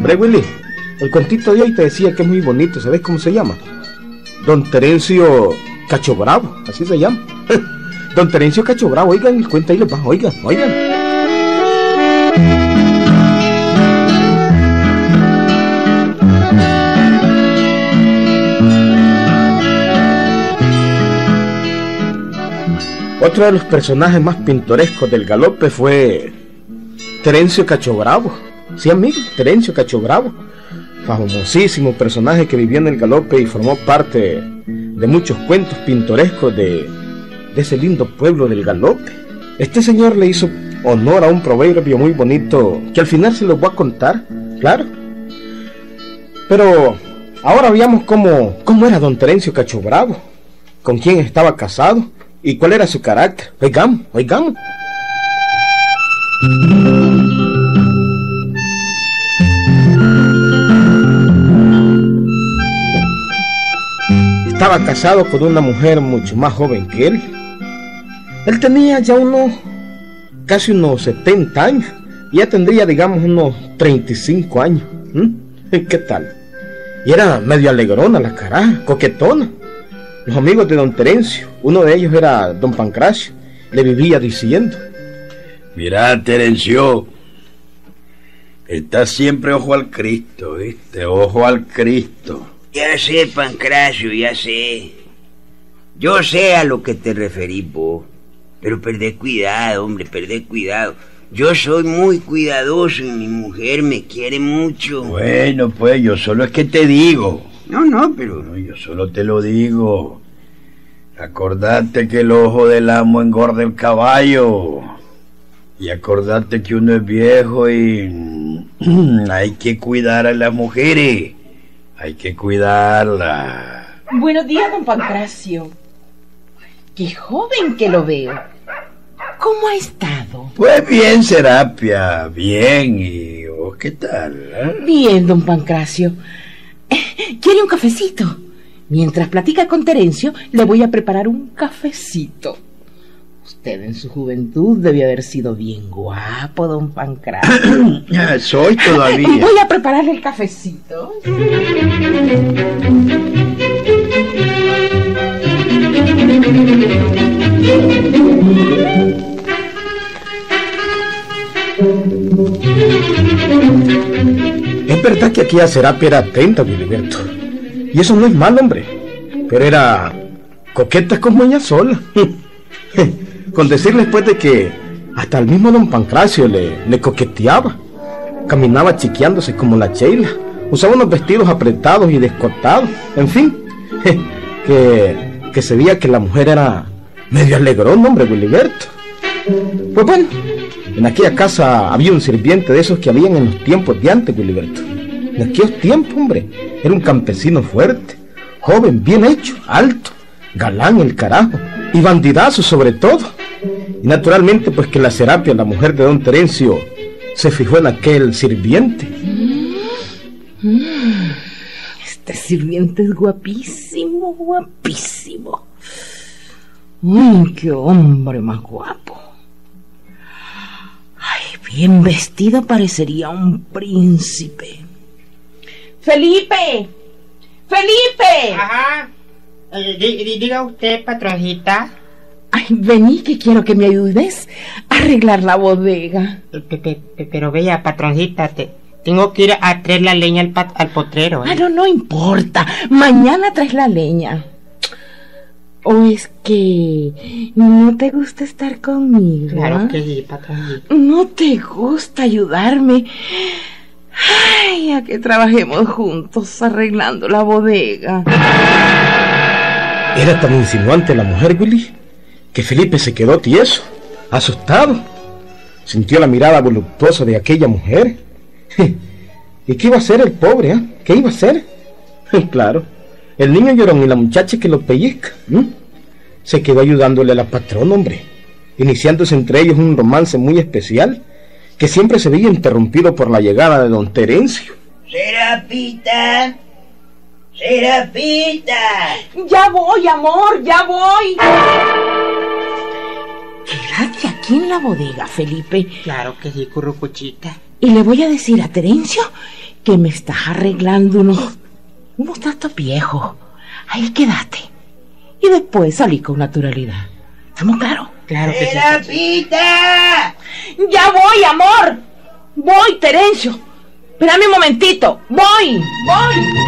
Hombre, Willy, el contito de hoy te decía que es muy bonito, ¿sabes cómo se llama? Don Terencio Cacho Bravo, así se llama. Don Terencio Cacho Bravo, oigan el cuento ahí les va, oigan, oigan. Otro de los personajes más pintorescos del galope fue Terencio Cacho Bravo. Sí, amigo, Terencio Cacho Bravo. Famosísimo personaje que vivió en el galope y formó parte de muchos cuentos pintorescos de, ese lindo pueblo del galope. Este señor le hizo honor a un proverbio muy bonito que al final se los voy a contar, claro. Pero ahora veamos cómo, cómo era don Terencio Cacho Bravo, con quién estaba casado y cuál era su carácter. Oigamos, oigamos. Estaba casado con una mujer mucho más joven que él. Él tenía ya unos, casi unos 70 años. Ya tendría, digamos, unos 35 años. ¿Qué tal? Y era medio alegrona la cara, coquetona. Los amigos de don Terencio, uno de ellos era don Pancracio, le vivía diciendo. Mira, Terencio, estás siempre ojo al Cristo, ¿viste? Ojo al Cristo. Ya sé, Pancracio, ya sé. Yo sé a lo que te referís vos. Pero perdé cuidado, hombre, perdé cuidado. Yo soy muy cuidadoso y mi mujer me quiere mucho. Bueno, pues yo solo es que te digo. No, no, pero... No, yo solo te lo digo. Acordate que el ojo del amo engorda el caballo. Y acordate que uno es viejo y hay que cuidar a las mujeres. Hay que cuidarla. Buenos días, don Pancracio. Qué joven que lo veo. ¿Cómo ha estado? Pues bien, Serapia, bien. ¿Y vos qué tal? eh? Bien, don Pancracio. ¿Quiere un cafecito? Mientras platica con Terencio, le voy a preparar un cafecito. Usted en su juventud debe haber sido bien guapo, don Pancracio. Soy todavía. Voy a prepararle el cafecito. Es verdad que aquella Serapia era atenta, Filiberto. Y eso no es mal, hombre. Pero era coqueta como ella sola. Con decirles pues de que hasta el mismo don Pancracio le, coqueteaba. Caminaba chiqueándose como la Sheila. Usaba unos vestidos apretados y descotados. En fin, que, que se veía que la mujer era medio alegrón, hombre, Filiberto. Pues bueno, en aquella casa había un sirviente de esos que habían en los tiempos de antes, Filiberto. En aquellos tiempos, hombre, era un campesino fuerte, joven, bien hecho, alto, galán el carajo, y bandidazo sobre todo. Y naturalmente, pues que la Serapia, la mujer de don Terencio, se fijó en aquel sirviente. Este sirviente es guapísimo, guapísimo. ¡Mmm, qué hombre más guapo! Ay, bien vestido parecería un príncipe. ¡Felipe! ¡Felipe! Ajá. Eh, di- di- diga usted, patroncita. Ay, vení que quiero que me ayudes a arreglar la bodega. Pe- pe- pe- Pero vea, patroncita, te, tengo que ir a traer la leña al, potrero. ¿eh? Ah, no, no importa. Mañana traes la leña. ¿O es que no te gusta estar conmigo? Claro ah? que sí, patroncita. ¿No te gusta ayudarme? Ay, a que trabajemos juntos arreglando la bodega. Era tan insinuante la mujer, Willy, que Felipe se quedó tieso, asustado. Sintió la mirada voluptuosa de aquella mujer. ¿Y qué iba a hacer el pobre, ah? ¿Qué iba a hacer? claro, el niño llorón y la muchacha que lo pellizca. Se quedó ayudándole a la patrona, hombre, iniciándose entre ellos un romance muy especial que siempre se veía interrumpido por la llegada de don Terencio. Serapita. Serapita. Ya voy, amor, ya voy. Quédate aquí en la bodega, Felipe. Claro que sí, currucuchita. Y le voy a decir a Terencio que me estás arreglando unos, unos trastos viejos. Ahí quédate. Y después salí con naturalidad. ¿Estamos claros? Claro que sí. ¡Serapita! Ya voy, amor. Voy, Terencio. Espérame un momentito. Voy, voy.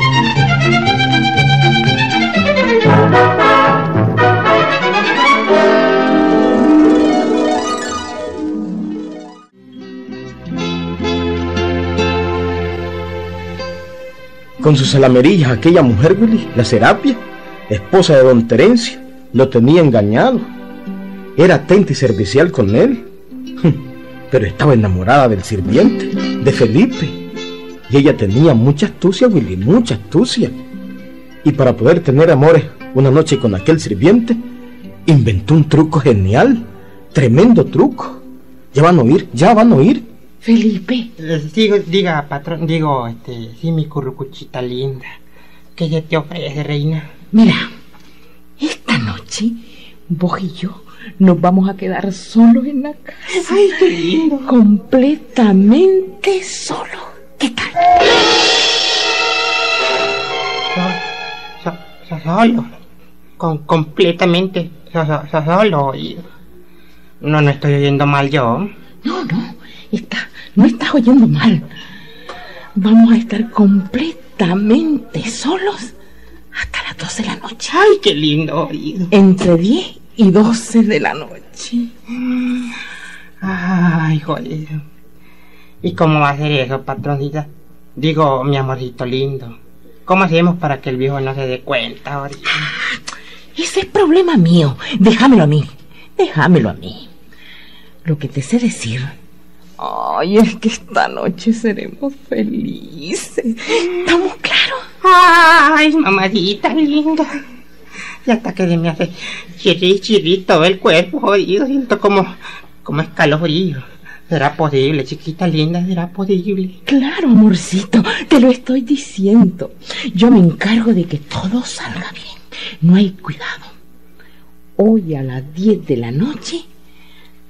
Con sus salamerillas, aquella mujer, Willy, la Serapia, esposa de don Terencio, lo tenía engañado. Era atenta y servicial con él, pero estaba enamorada del sirviente, de Felipe. Y ella tenía mucha astucia, Willy, mucha astucia. Y para poder tener amores una noche con aquel sirviente, inventó un truco genial, tremendo truco. Ya van a oír, ya van a oír. Felipe, Les digo, diga, patrón, digo, este, sí, mi currucuchita linda. ¿Qué ya te ofrece, reina? mira, esta noche vos y yo nos vamos a quedar solos en la casa. Ay, qué lindo. Completamente solos. ¿Qué tal? So- so- so- solo. Con, completamente so- so- so- solo. Y... No, no estoy oyendo mal yo. No, no, está, no estás oyendo mal. Vamos a estar completamente solos hasta las 12 de la noche. Ay, qué lindo oído. Entre 10 y 12 de la noche. Ay, jodido. ¿Y cómo va a ser eso, patroncita? Digo, mi amorcito lindo. ¿Cómo hacemos para que el viejo no se dé cuenta ahorita? Ese es problema mío. Déjamelo a mí. Déjamelo a mí. Lo que te sé decir. Ay, es que esta noche seremos felices. ¿Estamos claros? Ay, mamadita linda. Y hasta que me hace chirri, chirri todo el cuerpo, jodido. Siento como, como escalofrío. ¿Será posible, chiquita linda? ¿Será posible? Claro, amorcito, te lo estoy diciendo. Yo me encargo de que todo salga bien. No hay cuidado. Hoy a las 10 de la noche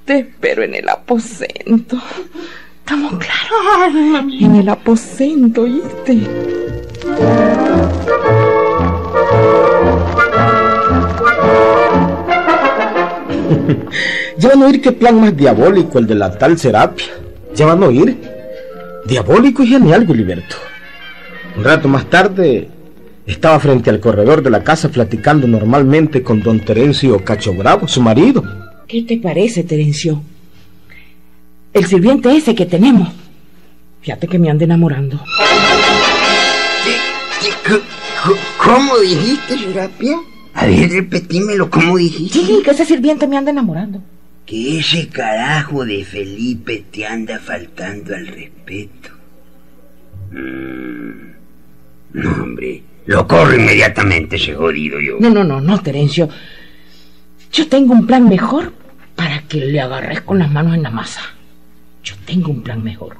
te espero en el aposento. ¿Estamos claros? En el aposento, ¿oíste? Ya van a oír qué plan más diabólico el de la tal Serapia. Ya van a oír. Diabólico y genial, Gilberto. Un rato más tarde estaba frente al corredor de la casa platicando normalmente con don Terencio Cacho Bravo, su marido. ¿Qué te parece, Terencio? El sirviente ese que tenemos. Fíjate que me anda enamorando. ¿Qué- qué- co- co- ¿Cómo dijiste, Serapia? A ver, repetímelo, ¿cómo dijiste? Sí, que ese sirviente me anda enamorando. Que ese carajo de Felipe te anda faltando al respeto. Mm. No, hombre. Lo corro inmediatamente ese jodido yo. No, no, no, no, Terencio. Yo tengo un plan mejor para que le agarres con las manos en la masa. Yo tengo un plan mejor.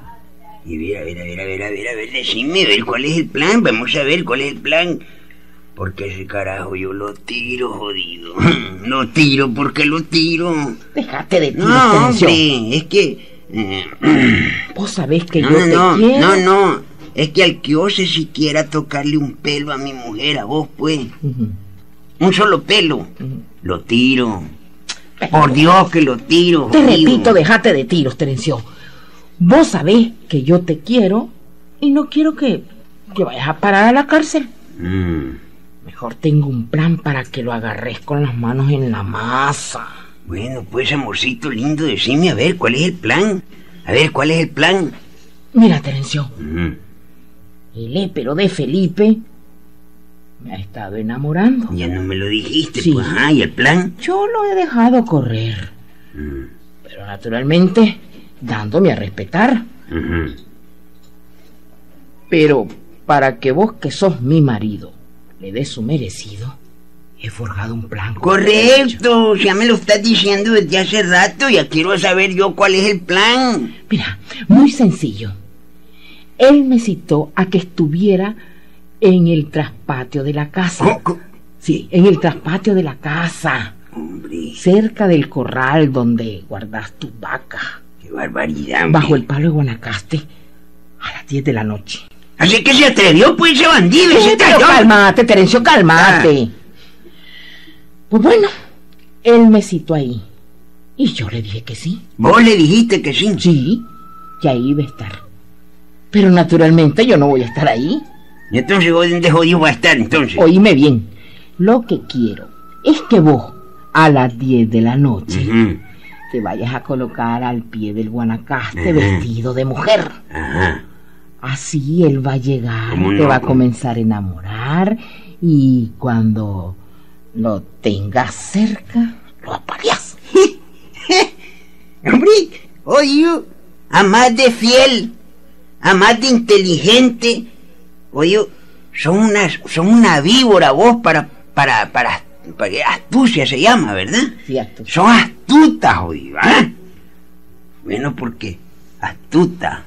Y ver, a ver, a ver, a ver, a ver, a ver, decime, a ver cuál es el plan. Vamos a ver cuál es el plan. Porque ese carajo yo lo tiro, jodido. Lo tiro porque lo tiro. Déjate de ti, No, hombre, es que... eh, Vos sabés que no, yo no, te quiero. no, no. Es que al que ose siquiera tocarle un pelo a mi mujer, a vos, pues. Ujú. Un solo pelo. Ujú. Lo tiro. Por Dios que lo tiro. Te jodido. repito, déjate de tiros, Terencio. Vos sabés que yo te quiero y no quiero que, que vayas a parar a la cárcel. Mm, Mejor tengo un plan para que lo agarres con las manos en la masa. Bueno, pues, amorcito lindo, decime, a ver, ¿cuál es el plan? A ver, ¿cuál es el plan? Mira, Terencio, Mm, el épero de Felipe me ha estado enamorando. Ya no me lo dijiste, Sí. pues, ah, ¿y el plan? Yo lo he dejado correr, Mm, pero naturalmente dándome a respetar. Pero para que vos que sos mi marido le des su merecido, he forjado un plan. Correcto, ya me lo estás diciendo desde hace rato, ya quiero saber yo cuál es el plan. Mira, muy sencillo. Él me citó a que estuviera en el traspatio de la casa. Sí, en el traspatio de la casa, Hombre, cerca del corral donde guardas tus vacas, qué barbaridad. hombre. bajo el palo de Guanacaste, a las 10 de la noche. Así que se atrevió, pues, ese bandido, Sí, ese pero cálmate, Terencio, cálmate. Pues bueno, él me citó ahí. Y yo le dije que sí. Vos le dijiste que sí. Sí, que ahí iba a estar. Pero naturalmente yo no voy a estar ahí. Y entonces vos dónde jodido va a estar, entonces. Oíme bien, lo que quiero es que vos, a las 10 de la noche, te vayas a colocar al pie del guanacaste vestido de mujer. Ajá. Así él va a llegar, ¿Cómo te va a comenzar a enamorar y cuando lo tengas cerca, lo apaleas. Hombre, oye, a más de fiel, a más de inteligente, oye, son una, son una víbora vos para, para, para, para, astucia se llama, ¿verdad? Cierto. Son astutas, oye, ¿ah? Bueno, porque astuta,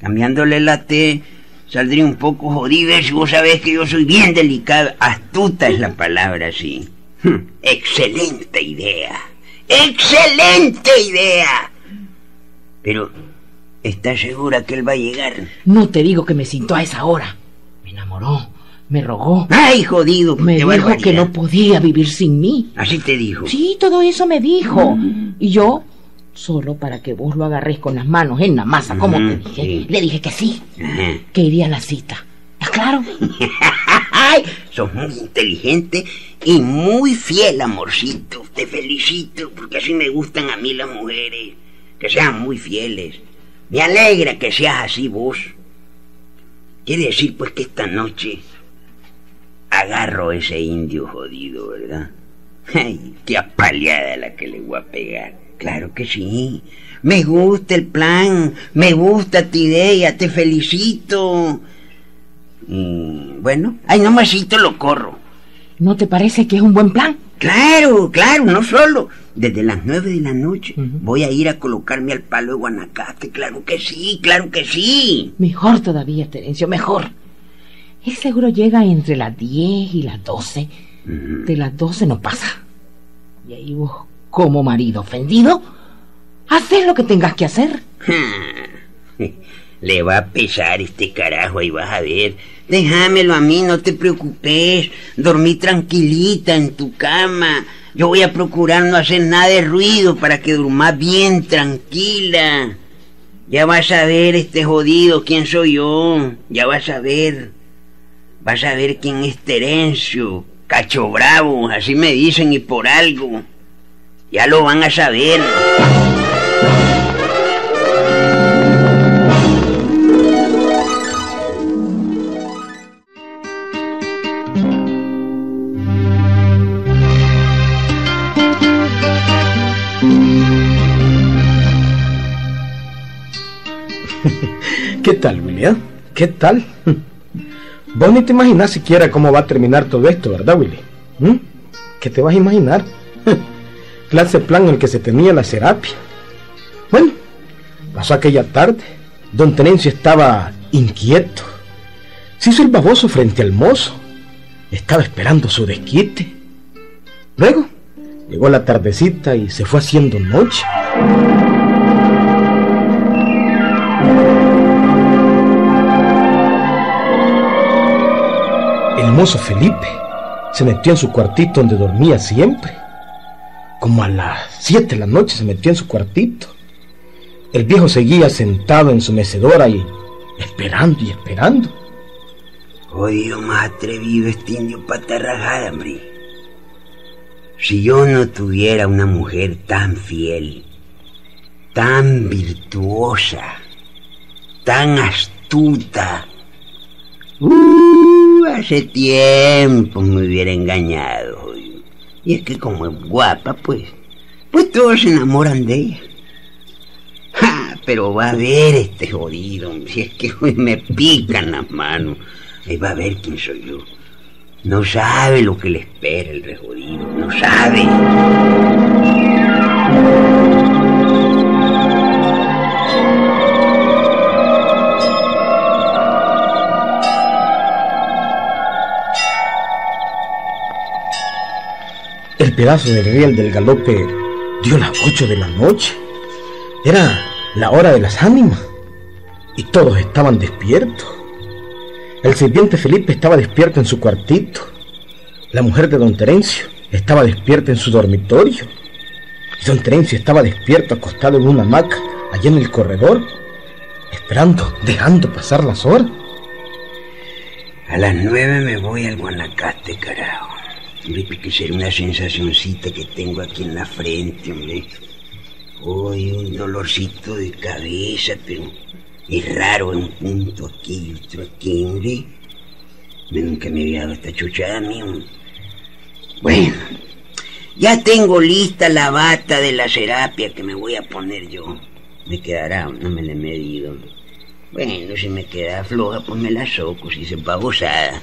cambiándole la T, saldría un poco jodido si vos sabés que yo soy bien delicado. Astuta es la palabra, sí. Hm, Excelente idea. Excelente idea. Pero, ¿estás segura que él va a llegar? No te digo que me sintió a esa hora. Me enamoró, me rogó, Ay, jodido. me qué dijo que barbaridad. no podía vivir sin mí. Así te dijo. Sí, todo eso me dijo. Y yo, solo para que vos lo agarres con las manos en la masa, como Ujú, te dije, sí. le dije que sí, Ajá. que iría a la cita. ¿Está claro? Ay, sos muy inteligente y muy fiel, amorcito. Te felicito, porque así me gustan a mí las mujeres. Que sean muy fieles. Me alegra que seas así vos. Quiere decir, pues, que esta noche agarro a ese indio jodido, ¿verdad? Ay, qué apaleada la que le voy a pegar. Claro que sí. Me gusta el plan, me gusta tu idea, te felicito. Y bueno, ay, nomasito lo corro. ¿No te parece que es un buen plan? Claro, claro, no solo. Desde las nueve de la noche voy a ir a colocarme al palo de Guanacaste. Claro que sí, claro que sí. Mejor todavía, Terencio, mejor. Él seguro llega entre las 10 y las 12. Ujú. De las 12 no pasa. Y ahí vos, como marido ofendido, haces lo que tengas que hacer. Le va a pesar este carajo, ahí vas a ver. Déjamelo a mí, no te preocupes. Dormí tranquilita en tu cama. Yo voy a procurar no hacer nada de ruido para que durmas bien tranquila. Ya vas a ver este jodido quién soy yo. Ya vas a ver. Vas a ver quién es Terencio. Cacho bravo, así me dicen y por algo. Ya lo van a saber. ¿Qué tal, William? ¿Qué tal? Vos ni te imaginas siquiera cómo va a terminar todo esto, ¿verdad, Willy? ¿Mm? ¿Qué te vas a imaginar? Clase plan en el que se tenía la terapia. Bueno, pasó aquella tarde. Don Terencio estaba inquieto. Se hizo el baboso frente al mozo. Estaba esperando su desquite. Luego, llegó la tardecita y se fue haciendo noche. El mozo Felipe se metió en su cuartito donde dormía siempre. Como a las siete de la noche se metió en su cuartito. El viejo seguía sentado en su mecedora y esperando y esperando. Oye, más atrevido este indio pata rajada, hombre. Si yo no tuviera una mujer tan fiel, tan virtuosa, tan astuta, uh, hace tiempo me hubiera engañado. Y es que como es guapa, pues, pues todos se enamoran de ella. Pero va a ver este jodido, si es que hoy me pican las manos. Ahí va a ver quién soy yo. No sabe lo que le espera el rejodido, no sabe. El pedazo de riel del galope dio las ocho de la noche. Era la hora de las ánimas. Y todos estaban despiertos. El sirviente Felipe estaba despierto en su cuartito. La mujer de don Terencio estaba despierta en su dormitorio. Y don Terencio estaba despierto acostado en una hamaca allá en el corredor, esperando, dejando pasar las horas. A las nueve me voy al Guanacaste, carajo. Hombre, que ser una sensacioncita que tengo aquí en la frente, hombre. Hoy un dolorcito de cabeza, pero es raro, un punto aquí y otro aquí, hombre. Nunca me había dado esta chuchada a mí. Bueno, ya tengo lista la bata de la serapia que me voy a poner yo. Me quedará, no me la he medido. Bueno, si me queda floja, pues me la soco, si se gozada.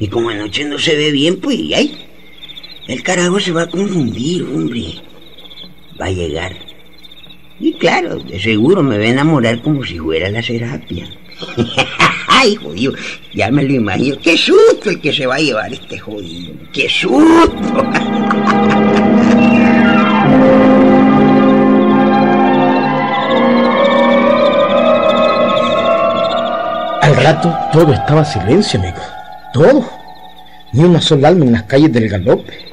Y como anoche no se ve bien, pues ay, el carajo se va a confundir, hombre. Va a llegar. Y claro, de seguro me va a enamorar como si fuera la serapia. Ay, jodido, ya me lo imagino. Qué susto el que se va a llevar este jodido. Qué susto. Al rato todo estaba silencio, amigo. Todo. Ni una sola alma en las calles del galope.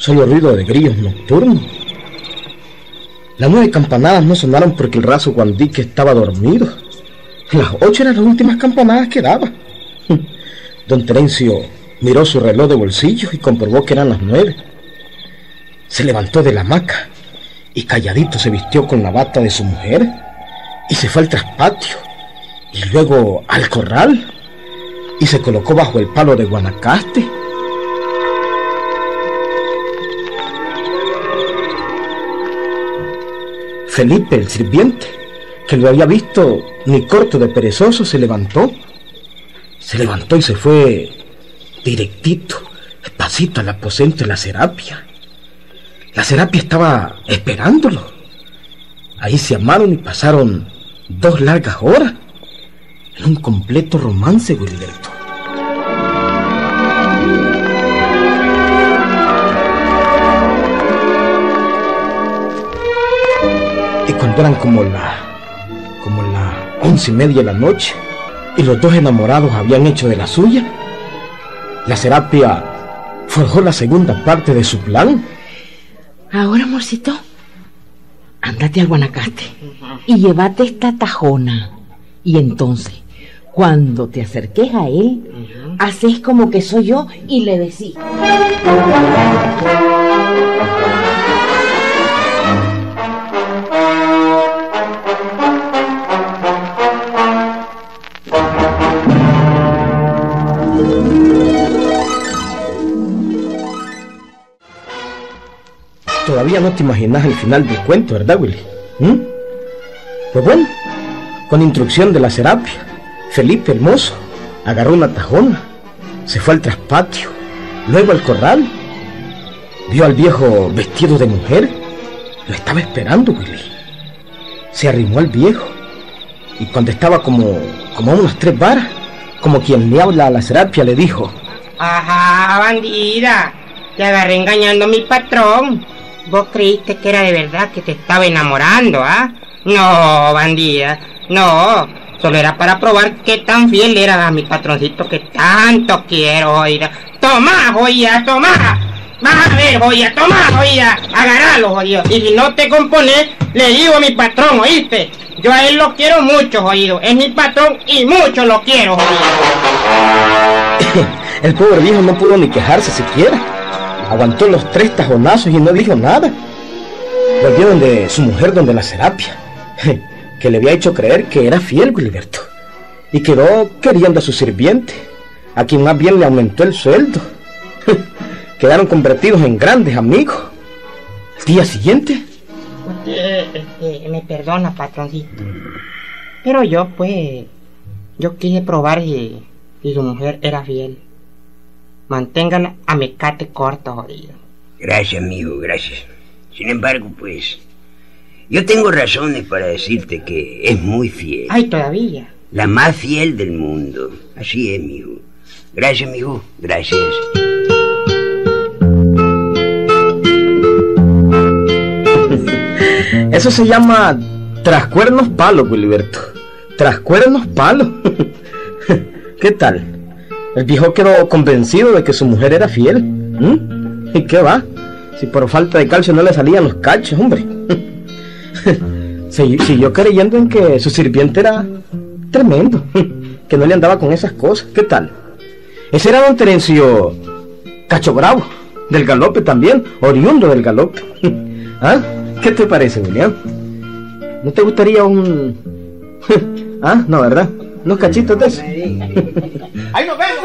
Solo ruido de grillos nocturnos. Las nueve campanadas no sonaron porque el raso Guandique estaba dormido. Las ocho eran las últimas campanadas que daba. Don Terencio miró su reloj de bolsillo y comprobó que eran las nueve. Se levantó de la hamaca y calladito se vistió con la bata de su mujer y se fue al traspatio y luego al corral y se colocó bajo el palo de Guanacaste. Felipe, el sirviente, que lo había visto ni corto de perezoso, se levantó. Se levantó y se fue directito, despacito al aposento de la serapia. La serapia estaba esperándolo. Ahí se amaron y pasaron dos largas horas en un completo romance, Wilberto. Eran como la. como la once y media de la noche, y los dos enamorados habían hecho de la suya, la serapia forjó la segunda parte de su plan. Ahora, amorcito, ándate al Guanacaste y llévate esta tajona. Y entonces, cuando te acerques a él, haces como que soy yo y le decís. Todavía no te imaginas el final del cuento, ¿verdad, Willy? ¿Mm? Pues bueno, con instrucción de la serapia, Felipe el mozo agarró una tajona, se fue al traspatio, luego al corral, vio al viejo vestido de mujer, lo estaba esperando, Willy. Se arrimó al viejo y cuando estaba como, como a unas tres varas, como quien le habla a la serapia, le dijo, Ajá, bandida. Te agarré engañando a mi patrón. Vos creíste que era de verdad que te estaba enamorando, ¿ah? No, bandida. No. Solo era para probar qué tan fiel era a mi patroncito que tanto quiero, oída. Toma, joya, toma. Vas a ver, joya, toma, joya. Agarralo, joya. Y si no te compones, le digo a mi patrón, ¿oíste? Yo a él lo quiero mucho, oído. Es mi patrón y mucho lo quiero, oído. el pobre viejo no pudo ni quejarse siquiera. Aguantó los tres tajonazos y no dijo nada. Volvió donde su mujer, donde la serapia, que le había hecho creer que era fiel, Gilberto. Y quedó queriendo a su sirviente, a quien más bien le aumentó el sueldo. Quedaron convertidos en grandes amigos. El día siguiente, Eh, este, me perdona, patroncito. Pero yo, pues, yo quise probar si, si su mujer era fiel. Manténgala a mecate corto, jodido. Gracias, amigo, gracias. Sin embargo, pues, yo tengo razones para decirte que es muy fiel. Ay, todavía. La más fiel del mundo. Así es, amigo. Gracias, amigo. Gracias. eso se llama trascuernos palos, Gilberto. Trascuernos palos. ¿Qué tal? El viejo quedó convencido de que su mujer era fiel. ¿Mm? ¿Y qué va? Si por falta de calcio no le salían los cachos, hombre. Siguió creyendo en que su sirviente era tremendo, que no le andaba con esas cosas. ¿Qué tal? Ese era don Terencio Cacho Bravo, del galope también, oriundo del galope. ¿Ah? ¿Qué te parece, William? ¿No te gustaría un... ah, no, ¿verdad? Unos cachitos de eso. ¡Ahí nos vemos!